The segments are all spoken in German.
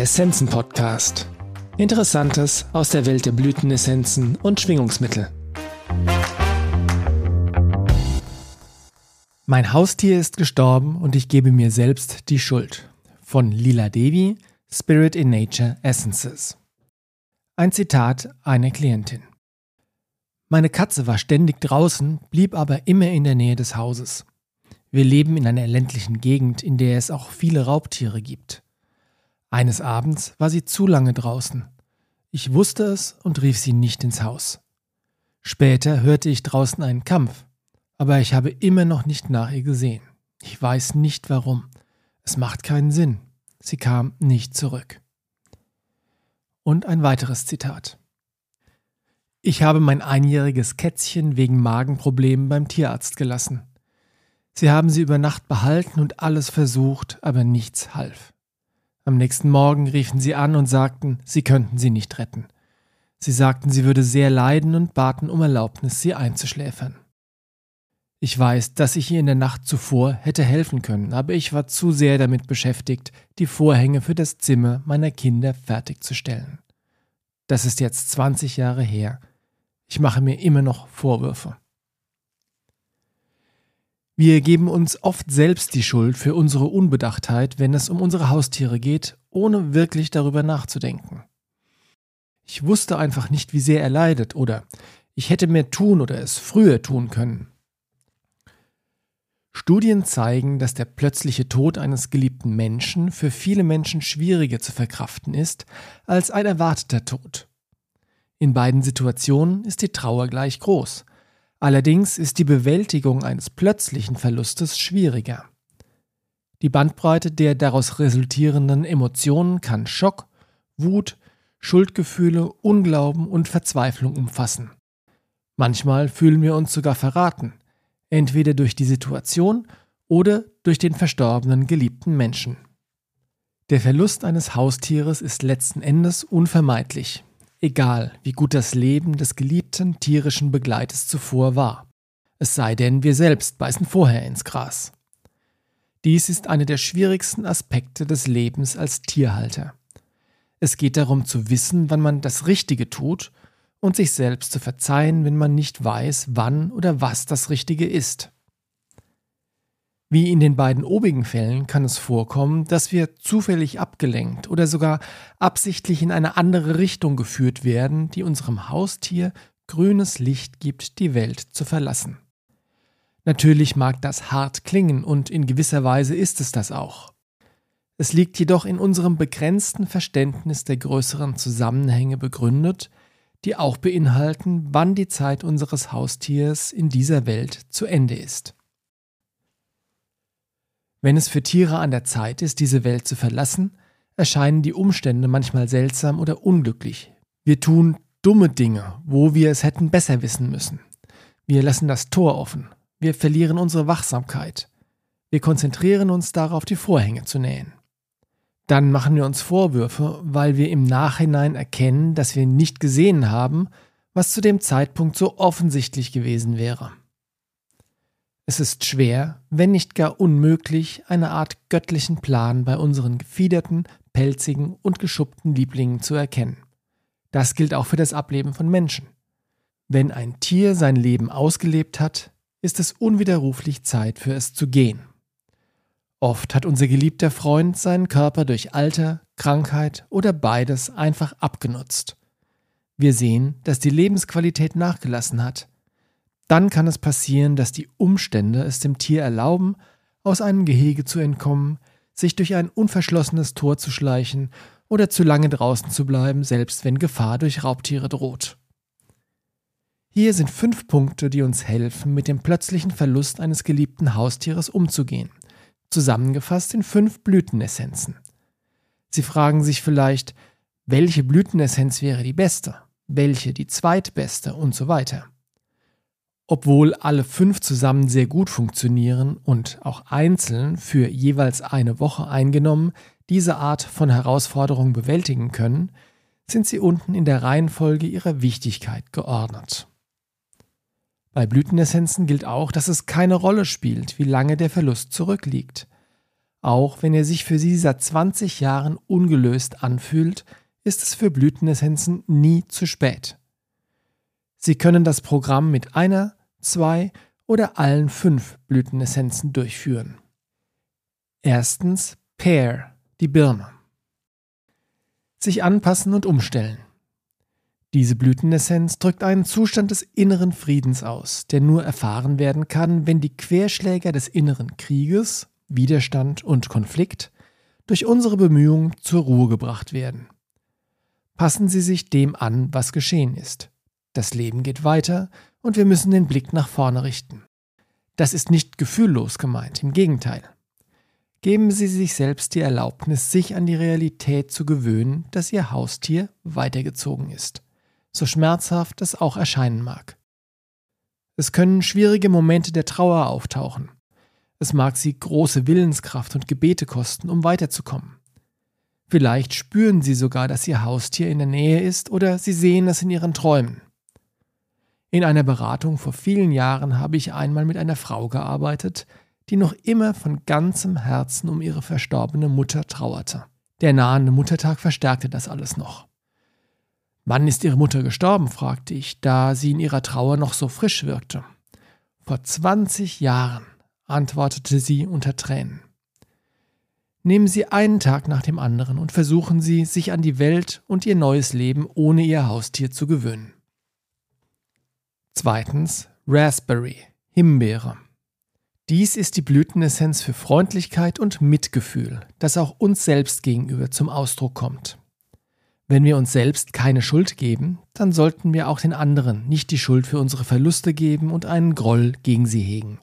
Der Essenzen Podcast. Interessantes aus der Welt der Blütenessenzen und Schwingungsmittel. Mein Haustier ist gestorben und ich gebe mir selbst die Schuld. Von Lila Devi, Spirit in Nature Essences. Ein Zitat einer Klientin. Meine Katze war ständig draußen, blieb aber immer in der Nähe des Hauses. Wir leben in einer ländlichen Gegend, in der es auch viele Raubtiere gibt. Eines Abends war sie zu lange draußen. Ich wusste es und rief sie nicht ins Haus. Später hörte ich draußen einen Kampf, aber ich habe immer noch nicht nach ihr gesehen. Ich weiß nicht warum. Es macht keinen Sinn. Sie kam nicht zurück. Und ein weiteres Zitat. Ich habe mein einjähriges Kätzchen wegen Magenproblemen beim Tierarzt gelassen. Sie haben sie über Nacht behalten und alles versucht, aber nichts half. Am nächsten Morgen riefen sie an und sagten, sie könnten sie nicht retten. Sie sagten, sie würde sehr leiden und baten um Erlaubnis, sie einzuschläfern. Ich weiß, dass ich ihr in der Nacht zuvor hätte helfen können, aber ich war zu sehr damit beschäftigt, die Vorhänge für das Zimmer meiner Kinder fertigzustellen. Das ist jetzt 20 Jahre her. Ich mache mir immer noch Vorwürfe. Wir geben uns oft selbst die Schuld für unsere Unbedachtheit, wenn es um unsere Haustiere geht, ohne wirklich darüber nachzudenken. Ich wusste einfach nicht, wie sehr er leidet oder ich hätte mehr tun oder es früher tun können. Studien zeigen, dass der plötzliche Tod eines geliebten Menschen für viele Menschen schwieriger zu verkraften ist als ein erwarteter Tod. In beiden Situationen ist die Trauer gleich groß, Allerdings ist die Bewältigung eines plötzlichen Verlustes schwieriger. Die Bandbreite der daraus resultierenden Emotionen kann Schock, Wut, Schuldgefühle, Unglauben und Verzweiflung umfassen. Manchmal fühlen wir uns sogar verraten, entweder durch die Situation oder durch den verstorbenen geliebten Menschen. Der Verlust eines Haustieres ist letzten Endes unvermeidlich egal wie gut das Leben des geliebten tierischen Begleiters zuvor war. Es sei denn, wir selbst beißen vorher ins Gras. Dies ist einer der schwierigsten Aspekte des Lebens als Tierhalter. Es geht darum zu wissen, wann man das Richtige tut und sich selbst zu verzeihen, wenn man nicht weiß, wann oder was das Richtige ist. Wie in den beiden obigen Fällen kann es vorkommen, dass wir zufällig abgelenkt oder sogar absichtlich in eine andere Richtung geführt werden, die unserem Haustier grünes Licht gibt, die Welt zu verlassen. Natürlich mag das hart klingen und in gewisser Weise ist es das auch. Es liegt jedoch in unserem begrenzten Verständnis der größeren Zusammenhänge begründet, die auch beinhalten, wann die Zeit unseres Haustiers in dieser Welt zu Ende ist. Wenn es für Tiere an der Zeit ist, diese Welt zu verlassen, erscheinen die Umstände manchmal seltsam oder unglücklich. Wir tun dumme Dinge, wo wir es hätten besser wissen müssen. Wir lassen das Tor offen. Wir verlieren unsere Wachsamkeit. Wir konzentrieren uns darauf, die Vorhänge zu nähen. Dann machen wir uns Vorwürfe, weil wir im Nachhinein erkennen, dass wir nicht gesehen haben, was zu dem Zeitpunkt so offensichtlich gewesen wäre. Es ist schwer, wenn nicht gar unmöglich, eine Art göttlichen Plan bei unseren gefiederten, pelzigen und geschuppten Lieblingen zu erkennen. Das gilt auch für das Ableben von Menschen. Wenn ein Tier sein Leben ausgelebt hat, ist es unwiderruflich Zeit für es zu gehen. Oft hat unser geliebter Freund seinen Körper durch Alter, Krankheit oder beides einfach abgenutzt. Wir sehen, dass die Lebensqualität nachgelassen hat, dann kann es passieren, dass die Umstände es dem Tier erlauben, aus einem Gehege zu entkommen, sich durch ein unverschlossenes Tor zu schleichen oder zu lange draußen zu bleiben, selbst wenn Gefahr durch Raubtiere droht. Hier sind fünf Punkte, die uns helfen, mit dem plötzlichen Verlust eines geliebten Haustieres umzugehen, zusammengefasst in fünf Blütenessenzen. Sie fragen sich vielleicht, welche Blütenessenz wäre die beste, welche die zweitbeste und so weiter. Obwohl alle fünf zusammen sehr gut funktionieren und auch einzeln für jeweils eine Woche eingenommen diese Art von Herausforderung bewältigen können, sind sie unten in der Reihenfolge ihrer Wichtigkeit geordnet. Bei Blütenessenzen gilt auch, dass es keine Rolle spielt, wie lange der Verlust zurückliegt. Auch wenn er sich für sie seit 20 Jahren ungelöst anfühlt, ist es für Blütenessenzen nie zu spät. Sie können das Programm mit einer, zwei oder allen fünf Blütenessenzen durchführen. Erstens Pear, die Birne. Sich anpassen und umstellen. Diese Blütenessenz drückt einen Zustand des inneren Friedens aus, der nur erfahren werden kann, wenn die Querschläger des inneren Krieges, Widerstand und Konflikt durch unsere Bemühungen zur Ruhe gebracht werden. Passen Sie sich dem an, was geschehen ist. Das Leben geht weiter und wir müssen den Blick nach vorne richten. Das ist nicht gefühllos gemeint, im Gegenteil. Geben Sie sich selbst die Erlaubnis, sich an die Realität zu gewöhnen, dass Ihr Haustier weitergezogen ist, so schmerzhaft es auch erscheinen mag. Es können schwierige Momente der Trauer auftauchen. Es mag Sie große Willenskraft und Gebete kosten, um weiterzukommen. Vielleicht spüren Sie sogar, dass Ihr Haustier in der Nähe ist oder Sie sehen es in Ihren Träumen. In einer Beratung vor vielen Jahren habe ich einmal mit einer Frau gearbeitet, die noch immer von ganzem Herzen um ihre verstorbene Mutter trauerte. Der nahende Muttertag verstärkte das alles noch. Wann ist Ihre Mutter gestorben? fragte ich, da sie in ihrer Trauer noch so frisch wirkte. Vor 20 Jahren, antwortete sie unter Tränen. Nehmen Sie einen Tag nach dem anderen und versuchen Sie, sich an die Welt und Ihr neues Leben ohne Ihr Haustier zu gewöhnen. Zweitens Raspberry, Himbeere. Dies ist die Blütenessenz für Freundlichkeit und Mitgefühl, das auch uns selbst gegenüber zum Ausdruck kommt. Wenn wir uns selbst keine Schuld geben, dann sollten wir auch den anderen nicht die Schuld für unsere Verluste geben und einen Groll gegen sie hegen.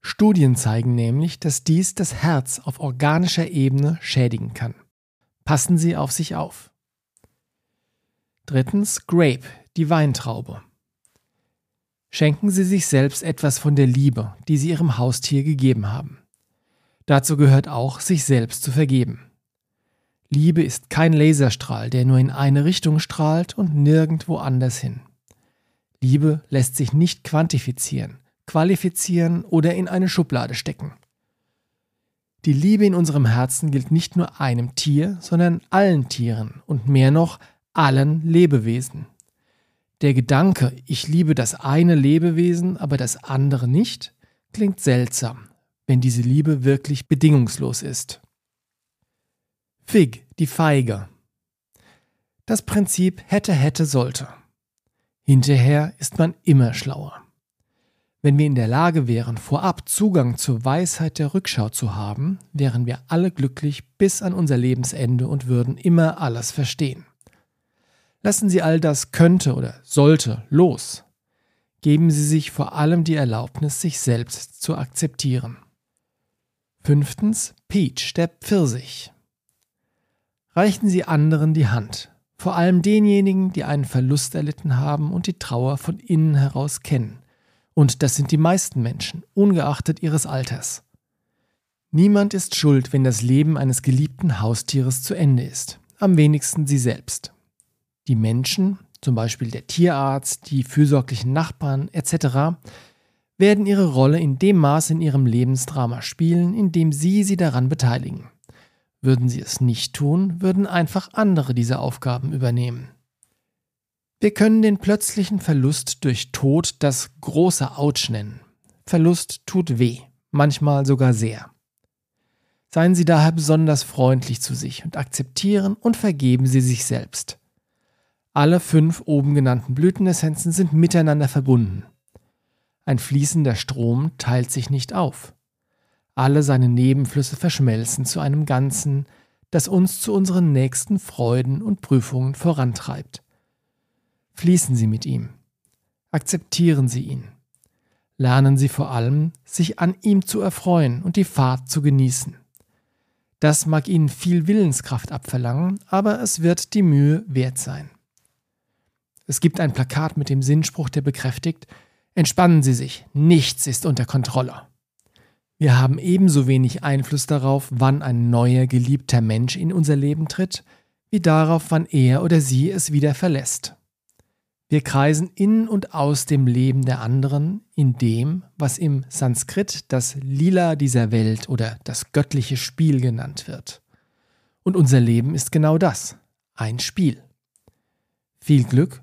Studien zeigen nämlich, dass dies das Herz auf organischer Ebene schädigen kann. Passen Sie auf sich auf. Drittens Grape, die Weintraube. Schenken Sie sich selbst etwas von der Liebe, die Sie Ihrem Haustier gegeben haben. Dazu gehört auch, sich selbst zu vergeben. Liebe ist kein Laserstrahl, der nur in eine Richtung strahlt und nirgendwo anders hin. Liebe lässt sich nicht quantifizieren, qualifizieren oder in eine Schublade stecken. Die Liebe in unserem Herzen gilt nicht nur einem Tier, sondern allen Tieren und mehr noch allen Lebewesen. Der Gedanke, ich liebe das eine Lebewesen, aber das andere nicht, klingt seltsam, wenn diese Liebe wirklich bedingungslos ist. Fig, die Feige. Das Prinzip hätte, hätte, sollte. Hinterher ist man immer schlauer. Wenn wir in der Lage wären, vorab Zugang zur Weisheit der Rückschau zu haben, wären wir alle glücklich bis an unser Lebensende und würden immer alles verstehen. Lassen Sie all das könnte oder sollte los. Geben Sie sich vor allem die Erlaubnis, sich selbst zu akzeptieren. Fünftens, Peach, der Pfirsich. Reichen Sie anderen die Hand, vor allem denjenigen, die einen Verlust erlitten haben und die Trauer von innen heraus kennen. Und das sind die meisten Menschen, ungeachtet ihres Alters. Niemand ist schuld, wenn das Leben eines geliebten Haustieres zu Ende ist, am wenigsten Sie selbst. Die Menschen, zum Beispiel der Tierarzt, die fürsorglichen Nachbarn etc., werden ihre Rolle in dem Maß in ihrem Lebensdrama spielen, in dem sie sie daran beteiligen. Würden sie es nicht tun, würden einfach andere diese Aufgaben übernehmen. Wir können den plötzlichen Verlust durch Tod das große Autsch nennen. Verlust tut weh, manchmal sogar sehr. Seien Sie daher besonders freundlich zu sich und akzeptieren und vergeben Sie sich selbst. Alle fünf oben genannten Blütenessenzen sind miteinander verbunden. Ein fließender Strom teilt sich nicht auf. Alle seine Nebenflüsse verschmelzen zu einem Ganzen, das uns zu unseren nächsten Freuden und Prüfungen vorantreibt. Fließen Sie mit ihm. Akzeptieren Sie ihn. Lernen Sie vor allem, sich an ihm zu erfreuen und die Fahrt zu genießen. Das mag Ihnen viel Willenskraft abverlangen, aber es wird die Mühe wert sein. Es gibt ein Plakat mit dem Sinnspruch, der bekräftigt, entspannen Sie sich, nichts ist unter Kontrolle. Wir haben ebenso wenig Einfluss darauf, wann ein neuer geliebter Mensch in unser Leben tritt, wie darauf, wann er oder sie es wieder verlässt. Wir kreisen in und aus dem Leben der anderen, in dem, was im Sanskrit das Lila dieser Welt oder das göttliche Spiel genannt wird. Und unser Leben ist genau das, ein Spiel. Viel Glück